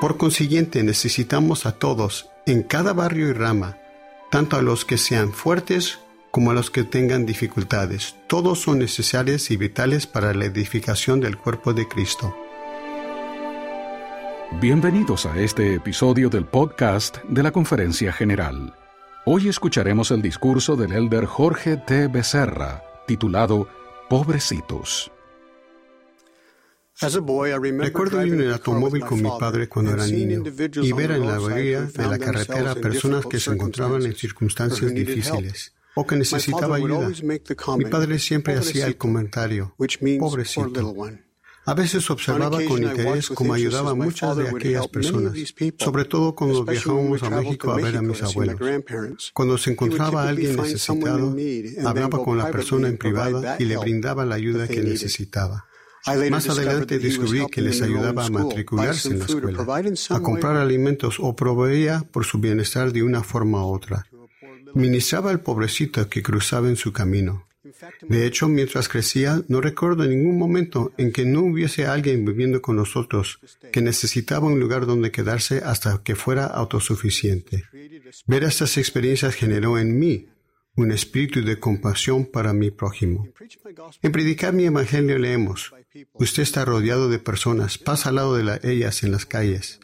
Por consiguiente, necesitamos a todos, en cada barrio y rama, tanto a los que sean fuertes como a los que tengan dificultades. Todos son necesarios y vitales para la edificación del cuerpo de Cristo. Bienvenidos a este episodio del podcast de la Conferencia General. Hoy escucharemos el discurso del elder Jorge T. Becerra, titulado Pobrecitos. Recuerdo ir en el automóvil con mi padre cuando era niño y ver en la orilla de la carretera personas que se encontraban en circunstancias difíciles o que necesitaba ayuda. Mi padre siempre hacía el comentario, pobrecito. A veces observaba con interés cómo ayudaba a muchas de aquellas personas, sobre todo cuando viajábamos a México a ver a mis abuelos. Cuando se encontraba alguien necesitado, hablaba con la persona en privado y le brindaba la ayuda que necesitaba. Más adelante descubrí que les ayudaba a matricularse en la escuela, a comprar alimentos o proveía por su bienestar de una forma u otra. Ministraba al pobrecito que cruzaba en su camino. De hecho, mientras crecía, no recuerdo ningún momento en que no hubiese alguien viviendo con nosotros que necesitaba un lugar donde quedarse hasta que fuera autosuficiente. Ver estas experiencias generó en mí un espíritu de compasión para mi prójimo. En predicar mi evangelio leemos, usted está rodeado de personas, pasa al lado de ellas en las calles,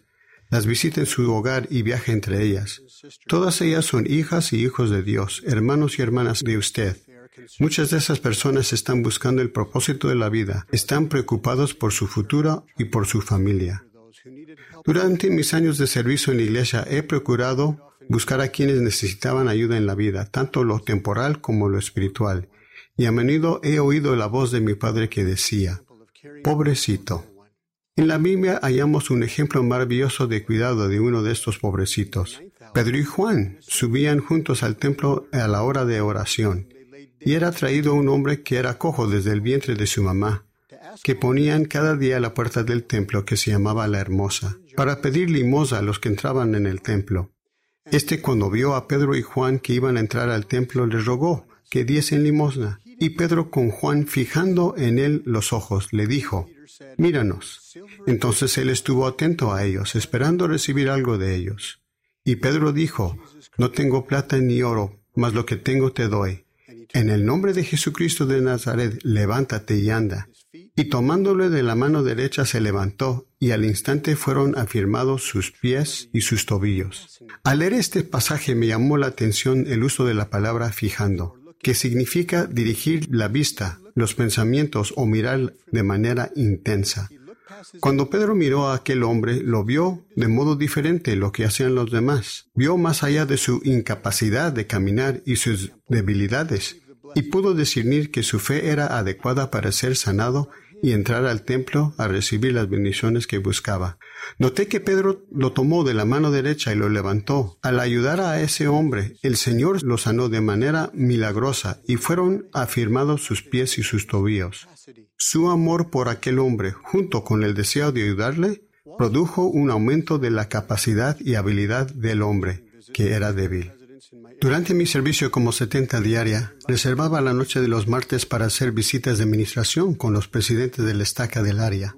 las visita en su hogar y viaja entre ellas. Todas ellas son hijas y hijos de Dios, hermanos y hermanas de usted. Muchas de esas personas están buscando el propósito de la vida, están preocupados por su futuro y por su familia. Durante mis años de servicio en la iglesia he procurado buscar a quienes necesitaban ayuda en la vida, tanto lo temporal como lo espiritual, y a menudo he oído la voz de mi padre que decía, pobrecito. En la Biblia hallamos un ejemplo maravilloso de cuidado de uno de estos pobrecitos. Pedro y Juan subían juntos al templo a la hora de oración, y era traído un hombre que era cojo desde el vientre de su mamá, que ponían cada día a la puerta del templo que se llamaba la Hermosa, para pedir limosna a los que entraban en el templo. Este cuando vio a Pedro y Juan que iban a entrar al templo, les rogó que diesen limosna. Y Pedro con Juan fijando en él los ojos, le dijo, Míranos. Entonces él estuvo atento a ellos, esperando recibir algo de ellos. Y Pedro dijo, No tengo plata ni oro, mas lo que tengo te doy. En el nombre de Jesucristo de Nazaret, levántate y anda. Y tomándole de la mano derecha se levantó, y al instante fueron afirmados sus pies y sus tobillos. Al leer este pasaje me llamó la atención el uso de la palabra fijando, que significa dirigir la vista, los pensamientos o mirar de manera intensa. Cuando Pedro miró a aquel hombre, lo vio de modo diferente lo que hacían los demás. Vio más allá de su incapacidad de caminar y sus debilidades, y pudo discernir que su fe era adecuada para ser sanado y entrar al templo a recibir las bendiciones que buscaba. Noté que Pedro lo tomó de la mano derecha y lo levantó. Al ayudar a ese hombre, el Señor lo sanó de manera milagrosa y fueron afirmados sus pies y sus tobillos. Su amor por aquel hombre, junto con el deseo de ayudarle, produjo un aumento de la capacidad y habilidad del hombre, que era débil. Durante mi servicio como 70 diaria, reservaba la noche de los martes para hacer visitas de administración con los presidentes del estaca del área.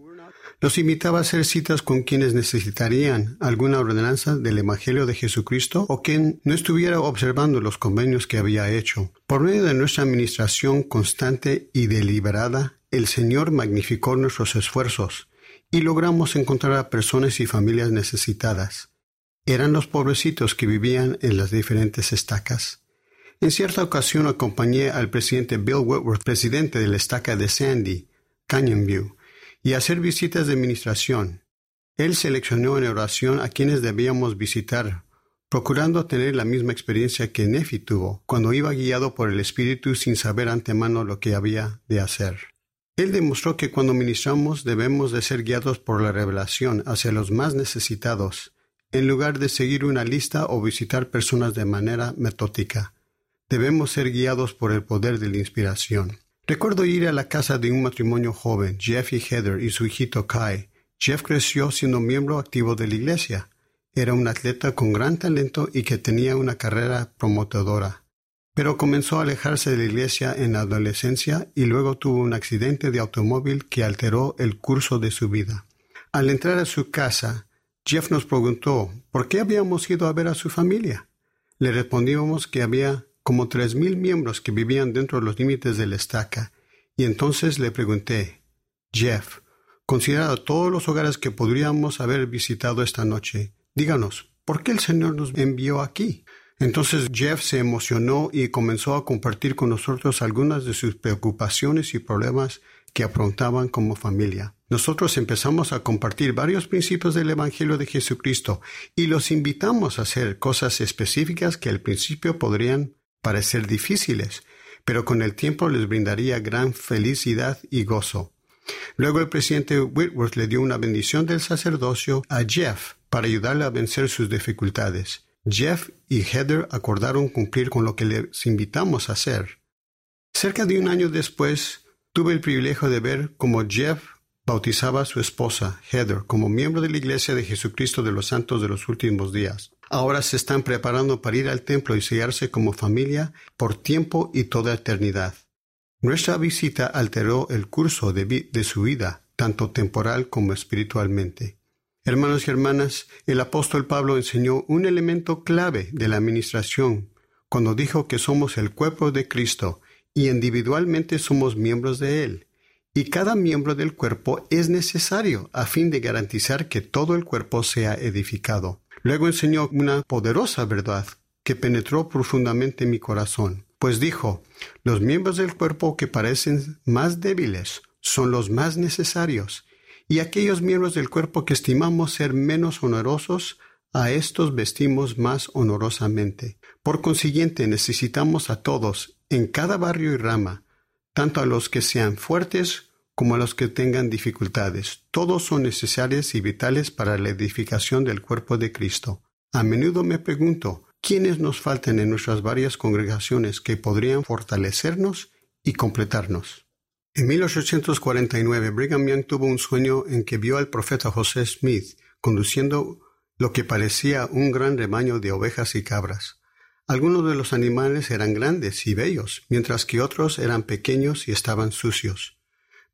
Los invitaba a hacer citas con quienes necesitarían alguna ordenanza del Evangelio de Jesucristo o quien no estuviera observando los convenios que había hecho. Por medio de nuestra administración constante y deliberada, el Señor magnificó nuestros esfuerzos y logramos encontrar a personas y familias necesitadas eran los pobrecitos que vivían en las diferentes estacas. En cierta ocasión acompañé al presidente Bill Whitworth, presidente de la estaca de Sandy, Canyon View, y a hacer visitas de administración. Él seleccionó en oración a quienes debíamos visitar, procurando tener la misma experiencia que Nefi tuvo cuando iba guiado por el Espíritu sin saber antemano lo que había de hacer. Él demostró que cuando ministramos debemos de ser guiados por la revelación hacia los más necesitados, en lugar de seguir una lista o visitar personas de manera metódica. Debemos ser guiados por el poder de la inspiración. Recuerdo ir a la casa de un matrimonio joven, Jeff y Heather y su hijito Kai. Jeff creció siendo miembro activo de la iglesia. Era un atleta con gran talento y que tenía una carrera promotadora. Pero comenzó a alejarse de la iglesia en la adolescencia y luego tuvo un accidente de automóvil que alteró el curso de su vida. Al entrar a su casa, Jeff nos preguntó por qué habíamos ido a ver a su familia. Le respondimos que había como tres mil miembros que vivían dentro de los límites de la estaca, y entonces le pregunté, Jeff, considerado todos los hogares que podríamos haber visitado esta noche, díganos, ¿por qué el Señor nos envió aquí? Entonces Jeff se emocionó y comenzó a compartir con nosotros algunas de sus preocupaciones y problemas que afrontaban como familia. Nosotros empezamos a compartir varios principios del Evangelio de Jesucristo y los invitamos a hacer cosas específicas que al principio podrían parecer difíciles, pero con el tiempo les brindaría gran felicidad y gozo. Luego el presidente Whitworth le dio una bendición del sacerdocio a Jeff para ayudarle a vencer sus dificultades. Jeff y Heather acordaron cumplir con lo que les invitamos a hacer. Cerca de un año después, tuve el privilegio de ver cómo Jeff bautizaba a su esposa, Heather, como miembro de la Iglesia de Jesucristo de los Santos de los Últimos Días. Ahora se están preparando para ir al templo y sellarse como familia por tiempo y toda eternidad. Nuestra visita alteró el curso de, de su vida, tanto temporal como espiritualmente. Hermanos y hermanas, el apóstol Pablo enseñó un elemento clave de la administración cuando dijo que somos el cuerpo de Cristo y individualmente somos miembros de Él. Y cada miembro del cuerpo es necesario a fin de garantizar que todo el cuerpo sea edificado. Luego enseñó una poderosa verdad que penetró profundamente mi corazón, pues dijo, los miembros del cuerpo que parecen más débiles son los más necesarios y aquellos miembros del cuerpo que estimamos ser menos honorosos, a estos vestimos más honorosamente. Por consiguiente, necesitamos a todos, en cada barrio y rama, tanto a los que sean fuertes como a los que tengan dificultades. Todos son necesarios y vitales para la edificación del cuerpo de Cristo. A menudo me pregunto, ¿quiénes nos faltan en nuestras varias congregaciones que podrían fortalecernos y completarnos? En 1849, Brigham Young tuvo un sueño en que vio al profeta José Smith conduciendo lo que parecía un gran rebaño de ovejas y cabras. Algunos de los animales eran grandes y bellos, mientras que otros eran pequeños y estaban sucios.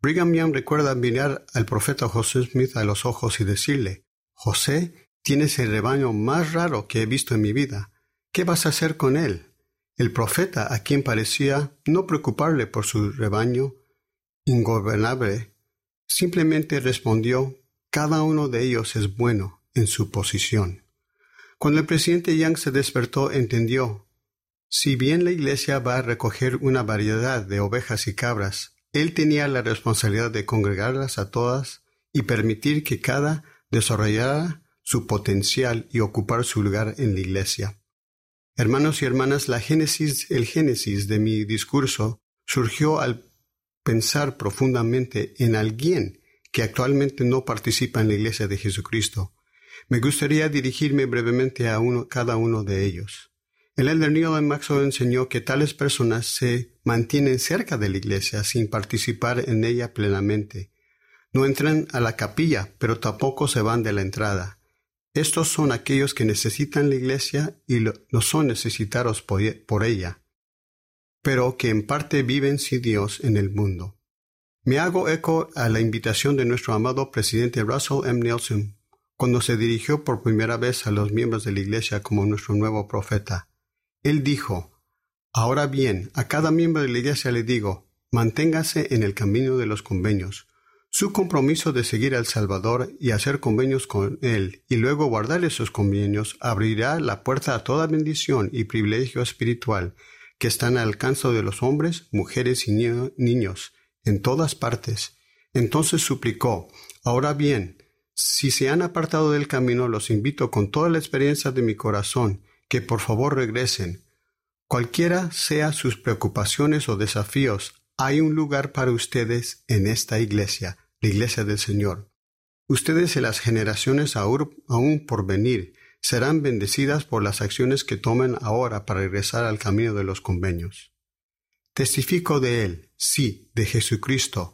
Brigham Young recuerda mirar al profeta José Smith a los ojos y decirle, José, tienes el rebaño más raro que he visto en mi vida. ¿Qué vas a hacer con él? El profeta, a quien parecía no preocuparle por su rebaño, ingobernable, simplemente respondió, cada uno de ellos es bueno en su posición. Cuando el presidente Yang se despertó, entendió, si bien la iglesia va a recoger una variedad de ovejas y cabras, él tenía la responsabilidad de congregarlas a todas y permitir que cada desarrollara su potencial y ocupar su lugar en la iglesia. Hermanos y hermanas, la génesis, el génesis de mi discurso surgió al pensar profundamente en alguien que actualmente no participa en la Iglesia de Jesucristo. Me gustaría dirigirme brevemente a uno, cada uno de ellos. El elder Neil Maxwell enseñó que tales personas se mantienen cerca de la iglesia sin participar en ella plenamente. No entran a la capilla, pero tampoco se van de la entrada. Estos son aquellos que necesitan la iglesia y no son necesitados por ella pero que en parte viven sin Dios en el mundo. Me hago eco a la invitación de nuestro amado presidente Russell M. Nelson cuando se dirigió por primera vez a los miembros de la Iglesia como nuestro nuevo profeta. Él dijo, Ahora bien, a cada miembro de la Iglesia le digo, manténgase en el camino de los convenios. Su compromiso de seguir al Salvador y hacer convenios con Él y luego guardar esos convenios abrirá la puerta a toda bendición y privilegio espiritual que están al alcance de los hombres, mujeres y niños, en todas partes. Entonces suplicó, Ahora bien, si se han apartado del camino, los invito con toda la experiencia de mi corazón, que por favor regresen. Cualquiera sea sus preocupaciones o desafíos, hay un lugar para ustedes en esta iglesia, la iglesia del Señor. Ustedes y las generaciones aún por venir serán bendecidas por las acciones que tomen ahora para regresar al camino de los convenios. Testifico de Él, sí, de Jesucristo,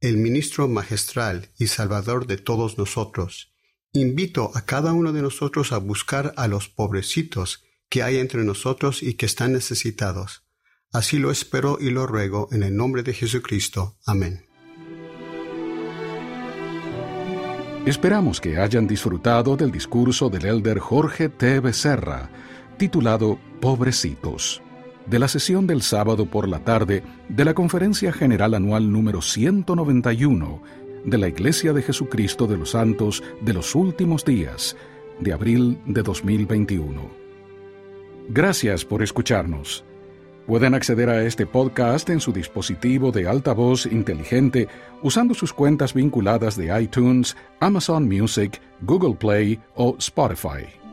el ministro magistral y salvador de todos nosotros. Invito a cada uno de nosotros a buscar a los pobrecitos que hay entre nosotros y que están necesitados. Así lo espero y lo ruego en el nombre de Jesucristo. Amén. Esperamos que hayan disfrutado del discurso del elder Jorge T. Becerra, titulado Pobrecitos, de la sesión del sábado por la tarde de la Conferencia General Anual número 191 de la Iglesia de Jesucristo de los Santos de los Últimos Días, de abril de 2021. Gracias por escucharnos. Pueden acceder a este podcast en su dispositivo de altavoz inteligente usando sus cuentas vinculadas de iTunes, Amazon Music, Google Play o Spotify.